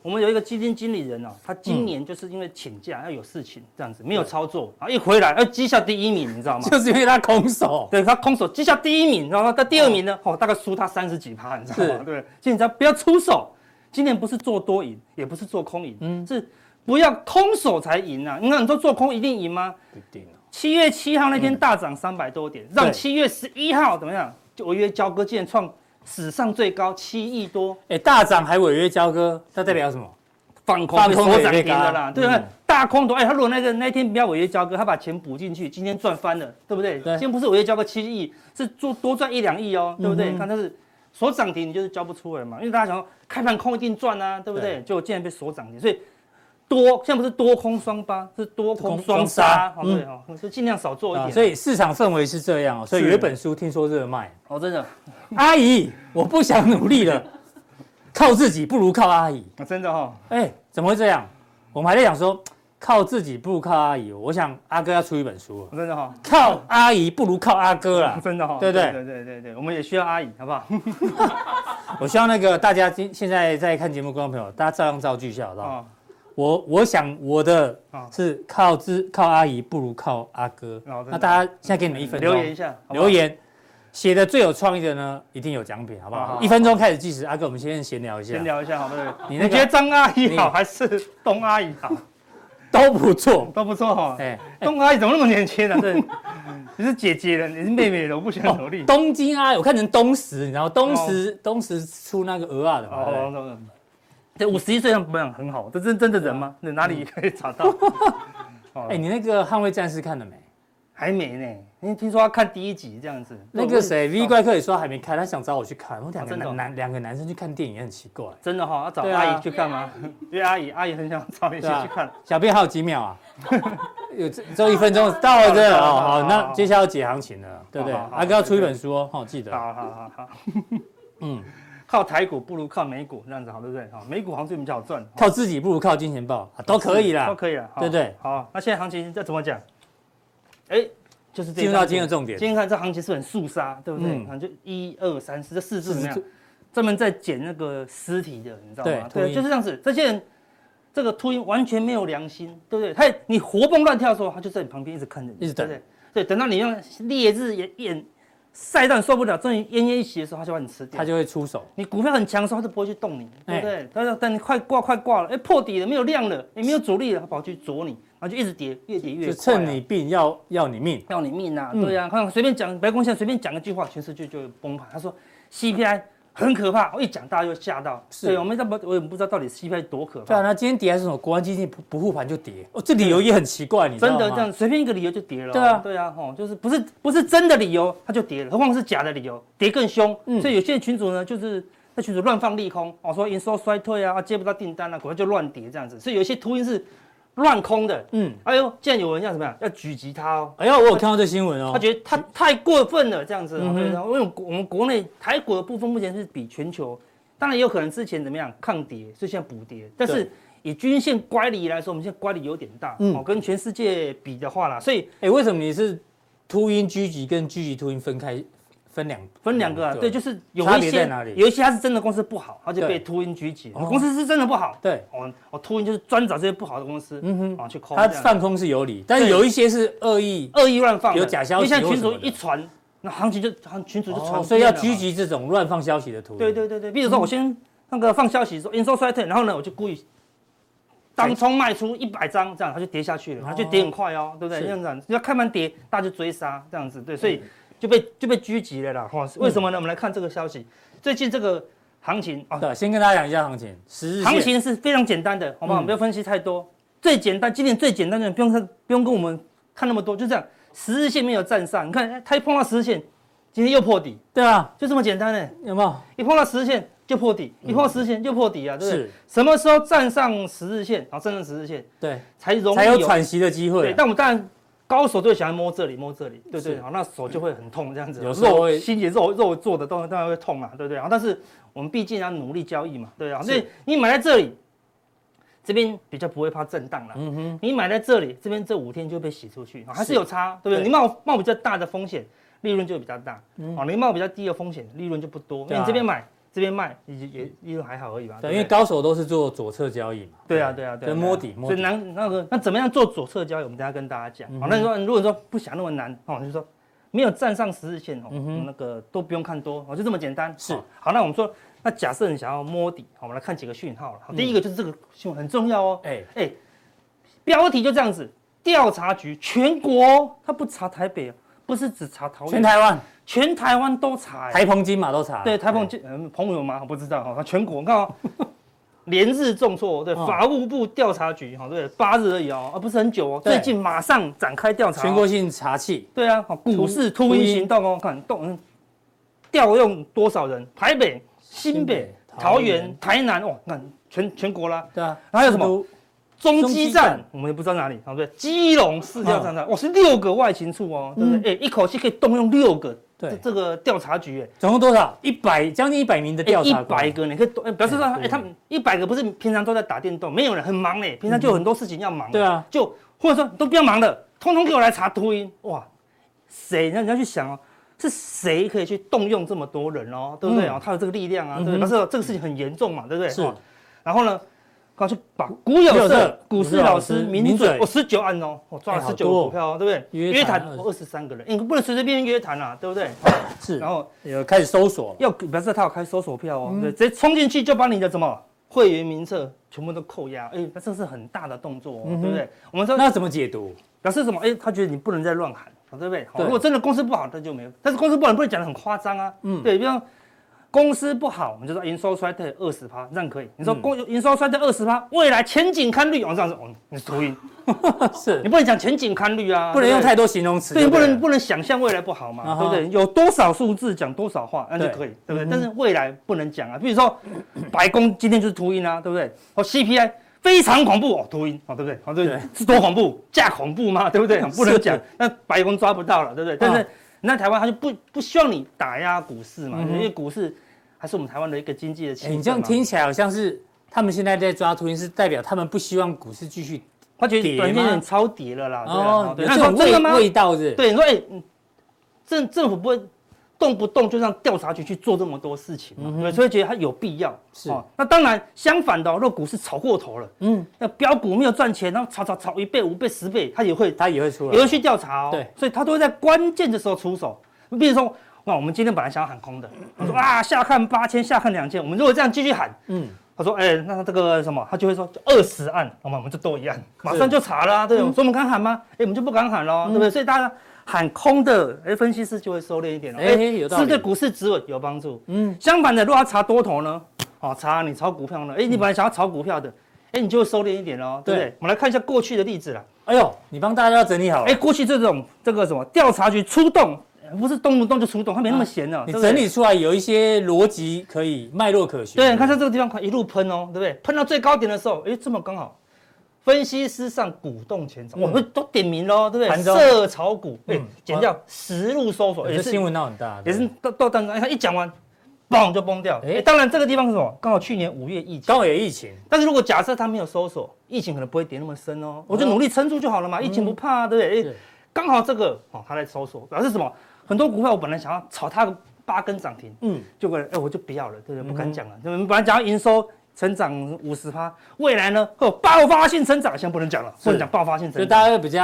我们有一个基金经理人哦，他今年就是因为请假要有事情，这样子没有操作，然后一回来，要，绩效第一名，你知道吗？就是因为他空手，对他空手绩效第一名，然后他第二名呢，哦，大概输他三十几趴，你知道吗？对，所以你只要不要出手，今年不是做多赢，也不是做空赢，嗯，是。不要空手才赢啊！你看，你说做空一定赢吗？不一定。七月七号那天大涨三百多点，让七月十一号怎么样？就违约交割竟然创史上最高七亿多。哎，大涨还违约交割，它代表什么？放空放空涨停的啦，对不对？大空头，哎，他如果那个那天不要违约交割，他把钱补进去，今天赚翻了，对不对？今天不是违约交割七亿，是做多赚一两亿哦，对不对？你看，它是所涨停，你就是交不出来嘛，因为大家想说开盘空一定赚啊，对不对？结果竟然被所涨停，所以。多，现在不是多空双八，是多空双杀，对哈，就尽量少做一点。所以市场氛围是这样哦。所以有一本书听说热卖哦，真的。阿姨，我不想努力了，靠自己不如靠阿姨。真的哈。哎，怎么会这样？我们还在讲说，靠自己不如靠阿姨。我想阿哥要出一本书。真的哈。靠阿姨不如靠阿哥啦。真的哈。对不对？对对对对，我们也需要阿姨，好不好？我希望那个大家今现在在看节目观众朋友，大家照样造句一下，好不好？我我想我的是靠自靠阿姨不如靠阿哥。那大家现在给你们一分钟留言一下，留言写的最有创意的呢，一定有奖品，好不好？一分钟开始计时，阿哥，我们先闲聊一下。闲聊一下，好不好？你觉得张阿姨好还是东阿姨好？都不错，都不错哈。哎，东阿姨怎么那么年轻呢？对，你是姐姐了，你是妹妹了，我不想努力。东京阿姨，我看成东石，你知道东石东石出那个鹅啊的嘛？这五十一岁上保养很好，这真真的人吗？你哪里可以找到？哎，你那个《捍卫战士》看了没？还没呢。因为听说要看第一集这样子。那个谁，V 怪客也说还没看，他想找我去看。我两个男男两个男生去看电影也很奇怪。真的哈，要找阿姨去看吗？约阿姨 阿姨很想找你一起去看。小编还有几秒啊？有这只有一分钟到了这哦。好，那接下来要解行情了，对不对？阿哥要出一本书哦，好记得。好好好好。嗯。靠台股不如靠美股，这样子好，对不对？好，美股好像最比较好赚。靠自己不如靠金钱豹，都可以啦，都可以啦，对不对？好，那现在行情再怎么讲？哎，就是进入到今天的重点。今天看这行情是很肃杀，对不对？嗯，就一二三四，这四字怎么样？专门在捡那个尸体的，你知道吗？对，就是这样子。这些人，这个秃鹰完全没有良心，对不对？他你活蹦乱跳的时候，他就在你旁边一直看着你，一直等。对，等到你用烈日炎炎。晒到你受不了，终于奄奄一息的时候，他就把你吃掉。他就会出手。你股票很强的时候，他就不会去动你，对不对？他说等你快挂快挂了，哎，破底了，没有量了，也没有阻力了，他跑去啄你，然后就一直跌，越跌越快。就趁你病要要你命，要你命呐！对呀，看随便讲，白宫现在随便讲一句话，全世界就崩盘。他说 CPI 很可怕。我一讲大家就吓到，是对，我们不，我也不知道到底 CPI 多可怕。对啊，那今天跌还是什么？国安基金不不护盘就跌，哦，这理由也很奇怪，你知道吗？真的这样随便一个理由就跌了。对啊，对啊，哦，就是不是不是真的理由，它就跌了，何况是假的理由，跌更凶。嗯，所以有些群主呢，就是那群主乱放利空，哦，说营收衰退啊，接不到订单啊，股票就乱跌这样子。所以有些秃鹰是。乱空的，嗯，哎呦，竟然有人要怎么样？要狙击他哦！哎呦，我有看到这新闻哦。他觉得他太过分了，这样子。因为我们国内台股的部分目前是比全球，当然也有可能之前怎么样抗跌，所以现在补跌。但是以均线乖离来说，我们现在乖离有点大，嗯，哦，跟全世界比的话啦，所以，哎，为什么你是秃鹰狙击跟狙击秃鹰分开？分两分两个啊，对，就是有一些有一些它是真的公司不好，它就被秃鹰狙击。我公司是真的不好，对，我我秃鹰就是专找这些不好的公司，嗯哼，啊去空。它放空是有理，但是有一些是恶意恶意乱放，有假消息。因为现在群主一传，那行情就群主就传，所以要狙击这种乱放消息的图。对对对对，比如说我先那个放消息说营收衰退，然后呢我就故意当冲卖出一百张，这样它就跌下去了，它就跌很快哦，对不对？这样子，要开盘跌，大家就追杀这样子，对，所以。就被就被狙击了啦，哈，为什么呢？我们来看这个消息，最近这个行情啊，对，先跟大家讲一下行情，十日行情是非常简单的，好不好？不要分析太多，最简单，今年最简单的，不用看，不用跟我们看那么多，就这样，十日线没有站上，你看，它一碰到十日线，今天又破底，对啊，就这么简单呢，有没有？一碰到十日线就破底，一碰到十日线就破底啊，对不对？什么时候站上十日线，然后站上十日线，对，才容易才有喘息的机会。对，但我们当然。高手就喜欢摸这里摸这里，对对，好，那手就会很痛这样子。有时候心结肉肉做的都当然会痛嘛，对不对？然后但是我们毕竟要努力交易嘛，对啊。所以你买在这里，这边比较不会怕震荡了。嗯哼。你买在这里，这边这五天就被洗出去，还是有差，对不对？你冒冒比较大的风险，利润就比较大。哦，你冒比较低的风险，利润就不多。因为你这边买。这边卖也也利润还好而已吧。对，因为高手都是做左侧交易嘛。对啊，对啊，对。摸底，所以难那个那怎么样做左侧交易？我们等下跟大家讲。好，那你说如果说不想那么难哦，就是说没有站上十日线哦，那个都不用看多哦，就这么简单。是。好，那我们说，那假设你想要摸底，我们来看几个讯号了。好，第一个就是这个讯号很重要哦。哎哎，标题就这样子，调查局全国他不查台北，不是只查桃园，全台湾。全台湾都查，台澎金马都查。对，台澎金，嗯，澎湖有吗？我不知道哈。全国，你看哦，连日重挫。对，法务部调查局，哈，对，八日而已哦，啊不是很久哦。最近马上展开调查，全国性查气。对啊，股市秃鹰行动哦，看动，调用多少人？台北、新北、桃园、台南，哦，那全全国啦。对啊，还有什么？中基站，我们也不知道哪里，对不对？基隆市调查站，哇，是六个外勤处哦，对不对？哎，一口气可以动用六个。对这个调查局，哎，总共多少？一百，将近一百名的调查。一百个，你可以多，表示说，哎，他们一百个不是平常都在打电动，没有人很忙嘞，平常就有很多事情要忙。对啊，就或者说都不要忙了，通通给我来查秃鹰。哇，谁？那你要去想哦，是谁可以去动用这么多人哦，对不对啊？他有这个力量啊，对不对？表示这个事情很严重嘛，对不对？是。然后呢？刚去把股友社、股市老师、名嘴，我十九案哦，我抓了十九个股票哦，对不对？约谈二十三个人，你不能随随便便约谈啊，对不对？是，然后有开始搜索，要表示他有开搜索票哦，对，直接冲进去就把你的什么会员名册全部都扣押，哎，那这是很大的动作，对不对？我们说那怎么解读？表示什么？哎，他觉得你不能再乱喊，对不对？如果真的公司不好，那就没有。但是公司不好，不能讲的很夸张啊，嗯，对，比方。公司不好，我们就说营收衰退二十趴，这样可以。你说公营收衰退二十趴，未来前景看绿，我这样子，哦，你是秃鹰，是你不能讲前景看绿啊，不能用太多形容词，对，不能不能想象未来不好嘛，对不对？有多少数字讲多少话，那就可以，对不对？但是未来不能讲啊，比如说 白宫今天就是秃鹰啊，对不对？哦，CPI 非常恐怖哦，秃鹰哦，对不对？哦，对对，是多恐怖，假恐怖嘛？对不对？不能讲，那白宫抓不到了，对不对？但是那台湾他就不不希望你打压股市嘛，因为股市。还是我们台湾的一个经济的。你这样听起来好像是他们现在在抓图形，是代表他们不希望股市继续，他觉得短线超跌了啦。哦，有这种味味道是？对，你说哎，政政府不会动不动就让调查局去做这么多事情嘛？对，所以觉得它有必要。是。那当然，相反的，如果股市炒过头了，嗯，那标股没有赚钱，然后炒炒炒一倍、五倍、十倍，他也会他也会出来，也会去调查哦。对，所以他都会在关键的时候出手。比如说。那我们今天本来想要喊空的，他说啊，下看八千，下看两千。我们如果这样继续喊，嗯，他说，哎，那这个什么，他就会说二十案，好吗？我们就多一案，马上就查了啊，对，所以我们敢喊吗？哎，我们就不敢喊了，对不对？所以大家喊空的，哎，分析师就会收敛一点了。哎，有道理，是对股市止稳有帮助。嗯，相反的，如果要查多头呢？哦，查你炒股票呢？哎，你本来想要炒股票的，哎，你就会收敛一点哦，对不对？我们来看一下过去的例子啦。哎呦，你帮大家整理好了。哎，过去这种这个什么调查局出动，不是动不动就出动，他没那么闲呢。你整理出来有一些逻辑可以脉络可循。对，你看像这个地方，快一路喷哦，对不对？喷到最高点的时候，哎，这么刚好。分析师上鼓动全场，我们都点名喽，对不对？设炒股，哎，减掉实路搜索，也是新闻闹很大，也是到到当中，他一讲完，嘣就崩掉。哎，当然这个地方是什么？刚好去年五月疫情，刚好有疫情。但是如果假设他没有搜索，疫情可能不会跌那么深哦。我就努力撑住就好了嘛，疫情不怕，对不对？哎，刚好这个哦，他在搜索，表示什么？很多股票我本来想要炒它八根涨停，嗯，就过来，哎，我就不要了，对不对？不敢讲了，我们本来讲要营收。成长五十趴，未来呢？会有，爆发性成长，先不能讲了，不能讲爆发性成长，就大家会比较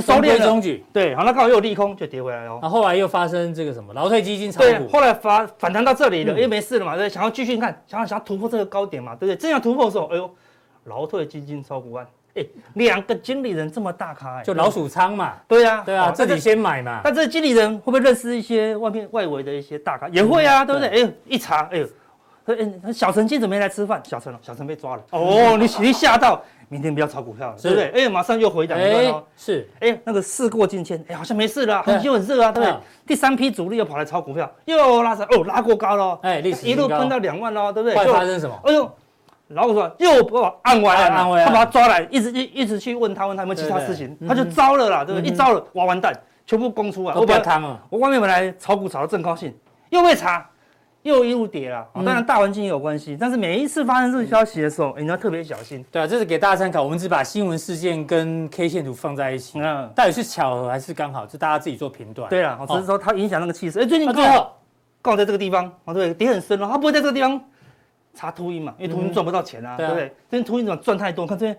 收敛中举。对，好，那刚好又利空，就跌回来了。然后后来又发生这个什么劳退基金炒股，对，后来反反弹到这里了，因为没事了嘛，对，想要继续看，想要想要突破这个高点嘛，对不对？正要突破的时候，哎呦，劳退基金炒股案，哎，两个经理人这么大咖，就老鼠仓嘛，对呀，对啊，自己先买嘛。那这经理人会不会认识一些外面外围的一些大咖？也会啊，对不对？哎，一查，哎呦。哎，小陈今天怎么没来吃饭？小陈小陈被抓了。哦，你你吓到，明天不要炒股票了，对不对？哎，马上又回档了。是，哎，那个事过境迁，哎，好像没事了，很就很热啊，对不对？第三批主力又跑来炒股票，又拉上，哦，拉过高了，哎，一路喷到两万了，对不对？会发生什么？哎呦，老虎说又把我按歪了，他把他抓来，一直一一直去问他，问他有没有其他事情，他就招了啦，对不对？一招了，哇，完蛋，全部供出来，我不要贪了，我外面本来炒股炒得正高兴，又被查。又一路跌了，当然大环境也有关系，但是每一次发生这个消息的时候，你要特别小心。对啊，这是给大家参考，我们只把新闻事件跟 K 线图放在一起，嗯，到底是巧合还是刚好，就大家自己做评断。对啊，只是说它影响那个气势。哎，最近刚好刚好在这个地方，哦对，跌很深了，它不会在这个地方查秃鹰嘛？因为秃鹰赚不到钱啊，对不对？这边秃鹰怎么赚太多？看这边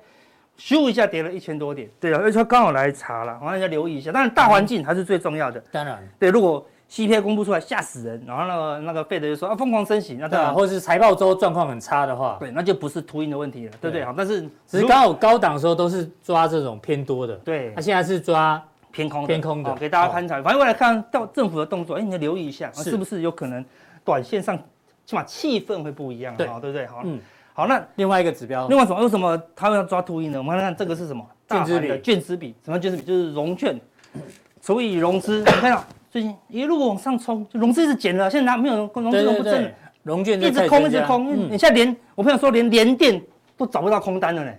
咻一下跌了一千多点，对啊，而且它刚好来查了，我让大家留意一下。当然大环境还是最重要的。当然，对，如果。CPI 公布出来吓死人，然后那个那个费德就说啊疯狂升息，那对啊，或者是财报周状况很差的话，对，那就不是秃鹰的问题了，对不对？好，但是只是刚好高档的时候都是抓这种偏多的，对，他现在是抓偏空偏空的，给大家参考。反正我来看到政府的动作，哎，你要留意一下，是不是有可能短线上起码气氛会不一样，对，对不对？好，嗯，好，那另外一个指标，另外什么？为什么他们要抓秃鹰呢？我们看看这个是什么？券资比，券资比，什么券资比？就是融券除以融资，你看到。最近一路往上冲，就融资一直减了，现在拿没有融融资融不正，融券一直空一直空。嗯、你现在连我朋友说连联电都找不到空单了呢，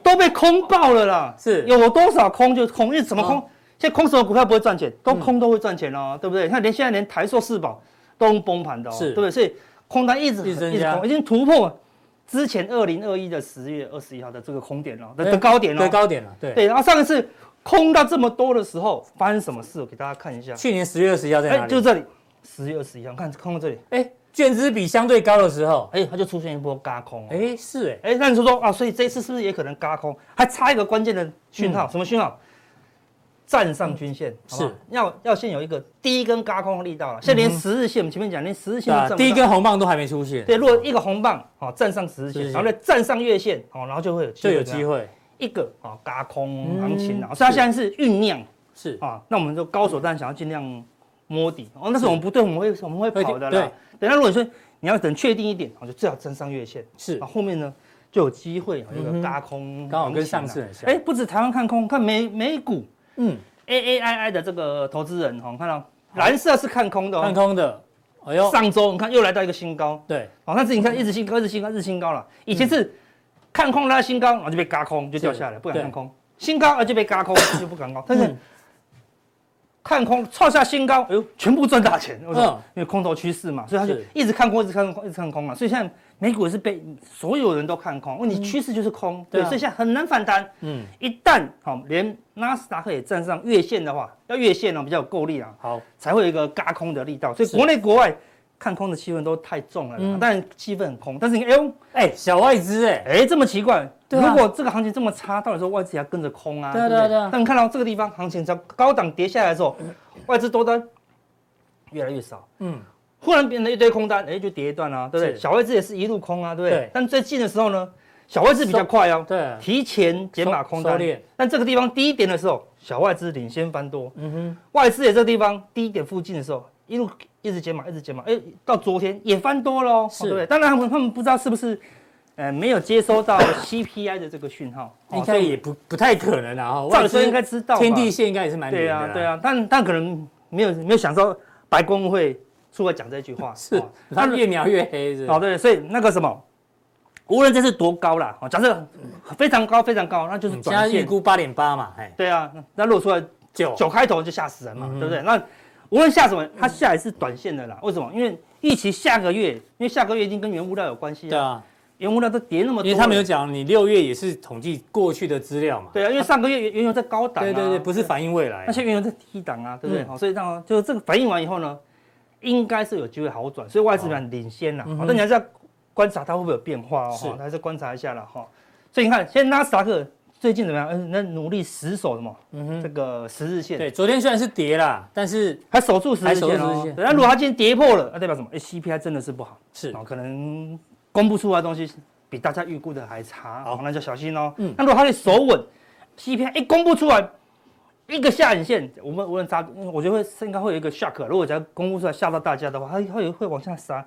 都被空爆了啦。是有多少空就空，因为怎么空？哦、现在空什么股票不会赚钱？都空都会赚钱哦，嗯、对不对？你看连现在连台塑、四宝都崩盘的，哦，是对不对？所以空单一直一直，空，已经突破之前二零二一的十月二十一号的这个空点了，的的高点了，对高点了，对对。然后上一次。空到这么多的时候，发生什么事？我给大家看一下。去年十月二十一号在哪里？就这里，十月二十一号，看空到这里。哎，券资比相对高的时候，哎，它就出现一波嘎空。哎，是哎，哎，那你说说啊，所以这次是不是也可能嘎空？还差一个关键的讯号，什么讯号？站上均线是要要先有一个第一根嘎空的力道了。现在连十日线，我们前面讲连十日线第一根红棒都还没出现。对，如果一个红棒好站上十日线，然后再站上月线，好，然后就会有就有机会。一个啊，轧空行情啊，所以它现在是酝酿，是。啊，那我们就高手当然想要尽量摸底哦，那是我们不对，我们会我们会跑的啦。等下如果说你要等确定一点，我就最好站上月线，是。啊，后面呢就有机会有一个轧空，刚好跟上次很像。哎，不止台湾看空，看美美股，嗯，A A I I 的这个投资人哈，看到蓝色是看空的，看空的，哎呦，上周你看又来到一个新高，对，好，但是你看一直新高，一直新高，一直新高了，以前是。看空拉新高，然后就被嘎空，就掉下来，不敢看空。新高而就被嘎空，就不敢高。但是看空创下新高，哎呦，全部赚大钱。为什么？因为空头趋势嘛，所以他就一直看空，一直看空，一直看空嘛。所以现在美股也是被所有人都看空，问题趋势就是空，对，所以现在很难反弹。嗯，一旦好连纳斯达克也站上月线的话，要月线呢比较有够力啊，好才会有一个嘎空的力道。所以国内国外。看空的气氛都太重了，嗯，但气氛很空。但是你哎呦，哎，小外资哎，哎，这么奇怪。如果这个行情这么差，到底说外资还跟着空啊？对对对。但你看到这个地方行情在高档跌下来的时候，外资多单越来越少，嗯，忽然变成一堆空单，哎，就跌一段啊，对不对？小外资也是一路空啊，对不对？但最近的时候呢，小外资比较快哦，对，提前减码空单。但这个地方低点的时候，小外资领先翻多。嗯哼，外资也这个地方低点附近的时候，一路一直减码，一直减码，哎，到昨天也翻多喽，是，对不对？当然他们他们不知道是不是，呃，没有接收到 CPI 的这个讯号，应该也不不太可能啊。照理说应该知道，天地线应该也是蛮对啊，对啊，但但可能没有没有想到白宫会出来讲这句话，是，他越描越黑，是。哦，对，所以那个什么。无论这是多高啦，假设非常高非常高，那就是。现在预估八点八嘛，哎，对啊，那如果出来九九开头就吓死人嘛，对不对？那无论下什么，它下来是短线的啦。为什么？因为预期下个月，因为下个月已经跟原物料有关系啊。对啊，原物料都跌那么多。因为他们有讲，你六月也是统计过去的资料嘛。对啊，因为上个月原油在高档。对对对，不是反映未来。那些原油在低档啊，对不对？好，所以这样就这个反映完以后呢，应该是有机会好转，所以外资盘领先啦。好，那你还是要。观察它会不会有变化哦，还是观察一下了哈。所以你看，现在纳斯达克最近怎么样？嗯，那努力死守什么？嗯哼，这个十日线。对，昨天虽然是跌了，但是还守住十日线哦。那如果它今天跌破了，那代表什么？哎，CPI 真的是不好，是可能公布出来的东西比大家预估的还差，好，那就小心哦。嗯，那如果它可以守稳，CPI 一公布出来一个下影线，我们无论扎，我觉得会应该会有一个 shock。如果只要公布出来吓到大家的话，它会会往下杀。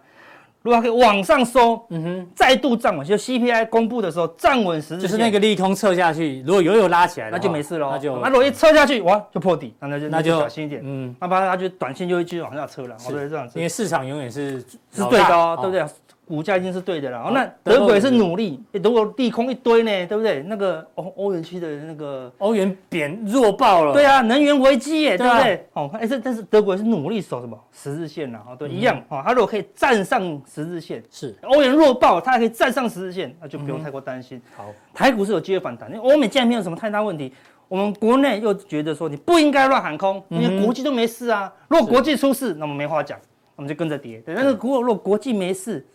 如果可以往上收，嗯哼，再度站稳，就 CPI 公布的时候站稳十日，就是那个利空撤下去，如果有有拉起来，那就没事喽。那就那如果一撤下去，哇，就破底，那就那就小心一点，嗯，那不然它就短线就会继续往下撤了。是这样子，因为市场永远是是对的哦，对不对？股价一定是对的啦，那德国也是。努力，德国利空一堆呢，对不对？那个欧欧元区的那个欧元贬弱爆了，对啊，能源危机耶，对不对？哦，哎，这但是德国也是努力守什么？十日线了，哦，对，一样哦，它如果可以站上十日线，是。欧元弱爆，它还可以站上十日线，那就不用太过担心。好，台股是有机会反弹，因为欧美既然没有什么太大问题，我们国内又觉得说你不应该乱喊空，因为国际都没事啊。如果国际出事，那我们没话讲，我们就跟着跌。对，但是如果如果国际没事，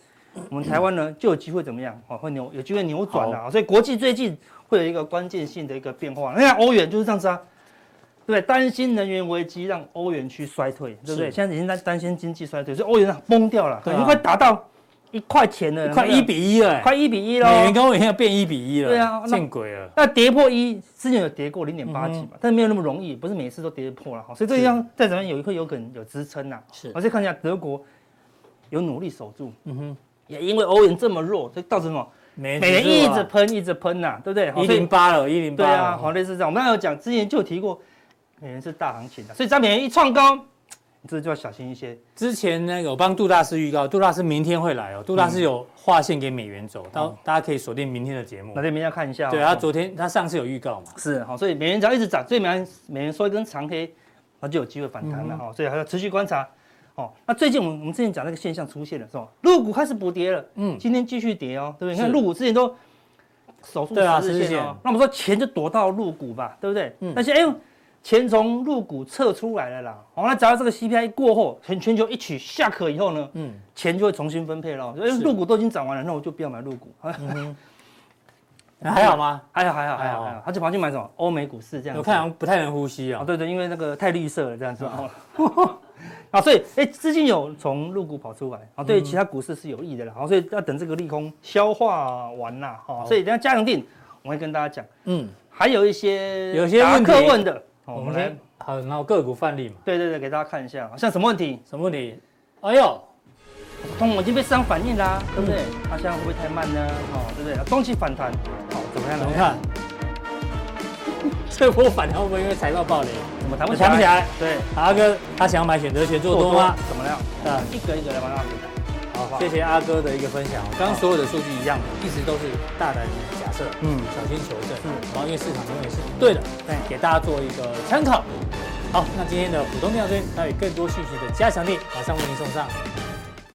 我们台湾呢就有机会怎么样？哦，会扭，有机会扭转的啊！所以国际最近会有一个关键性的一个变化。你看欧元就是这样子啊，对不对？担心能源危机让欧元区衰退，对不对？现在已经在担心经济衰退，所以欧元崩掉了，已经快达到一块钱了，快一比一了，快一比一了。美元跟欧元要变一比一了，对啊，见鬼了！那跌破一，之前有跌过零点八几嘛，但是没有那么容易，不是每次都跌破了。所以这样再怎么样有一会有可能有支撑呐。是，而且看一下德国有努力守住，嗯哼。也因为欧元这么弱，所以导致什么？美元一直喷，一直喷呐，对不对？一零八了，一零八。对啊，好类似这样。我们刚才有讲，之前就提过，美元是大行情的，所以当美元一创高，你这就要小心一些。之前那个我帮杜大师预告，杜大师明天会来哦。杜大师有划线给美元走，到大家可以锁定明天的节目。那天明天要看一下。对，他昨天他上次有预告嘛？是好，所以美元只要一直涨，所以美元美元收一根长黑，那就有机会反弹了哈。所以还要持续观察。哦，那最近我们我们之前讲那个现象出现了是吧？入股开始补跌了，嗯，今天继续跌哦，对不对？你看入股之前都守住十日线哦，那我们说钱就躲到入股吧，对不对？嗯，但是哎呦，钱从入股撤出来了啦。好，那只要这个 CPI 过后，全全球一起下课以后呢，嗯，钱就会重新分配了。因为入股都已经涨完了，那我就不要买入股。嗯，还好吗？还好还好还好还好，他就跑去买什么欧美股市这样。我看好像不太能呼吸啊。对对，因为那个太绿色了这样子。啊，所以哎，资金有从入股跑出来，啊，对其他股市是有益的啦。好，所以要等这个利空消化完啦，哈。所以等下加强定，我会跟大家讲，嗯，还有一些有些问题问的，我们来好，然后个股范例嘛。对对对，给大家看一下，像什么问题？什么问题？哎呦，通已经被市场反应啦，对不对？它现在会不会太慢呢？哦，对不对？中期反弹，好，怎么样？怎么看？这波反弹会不会因为财报爆雷？怎么谈不起来？对，阿哥他想要买选择权做多吗？怎么样？啊，一个一个来帮他。好，谢谢阿哥的一个分享。刚刚所有的数据一样，一直都是大胆假设，嗯，小心求证。嗯，然后因为市场永远是对的，对，给大家做一个参考。好，那今天的普通錠这边还有更多讯息的加强力，马上为您送上。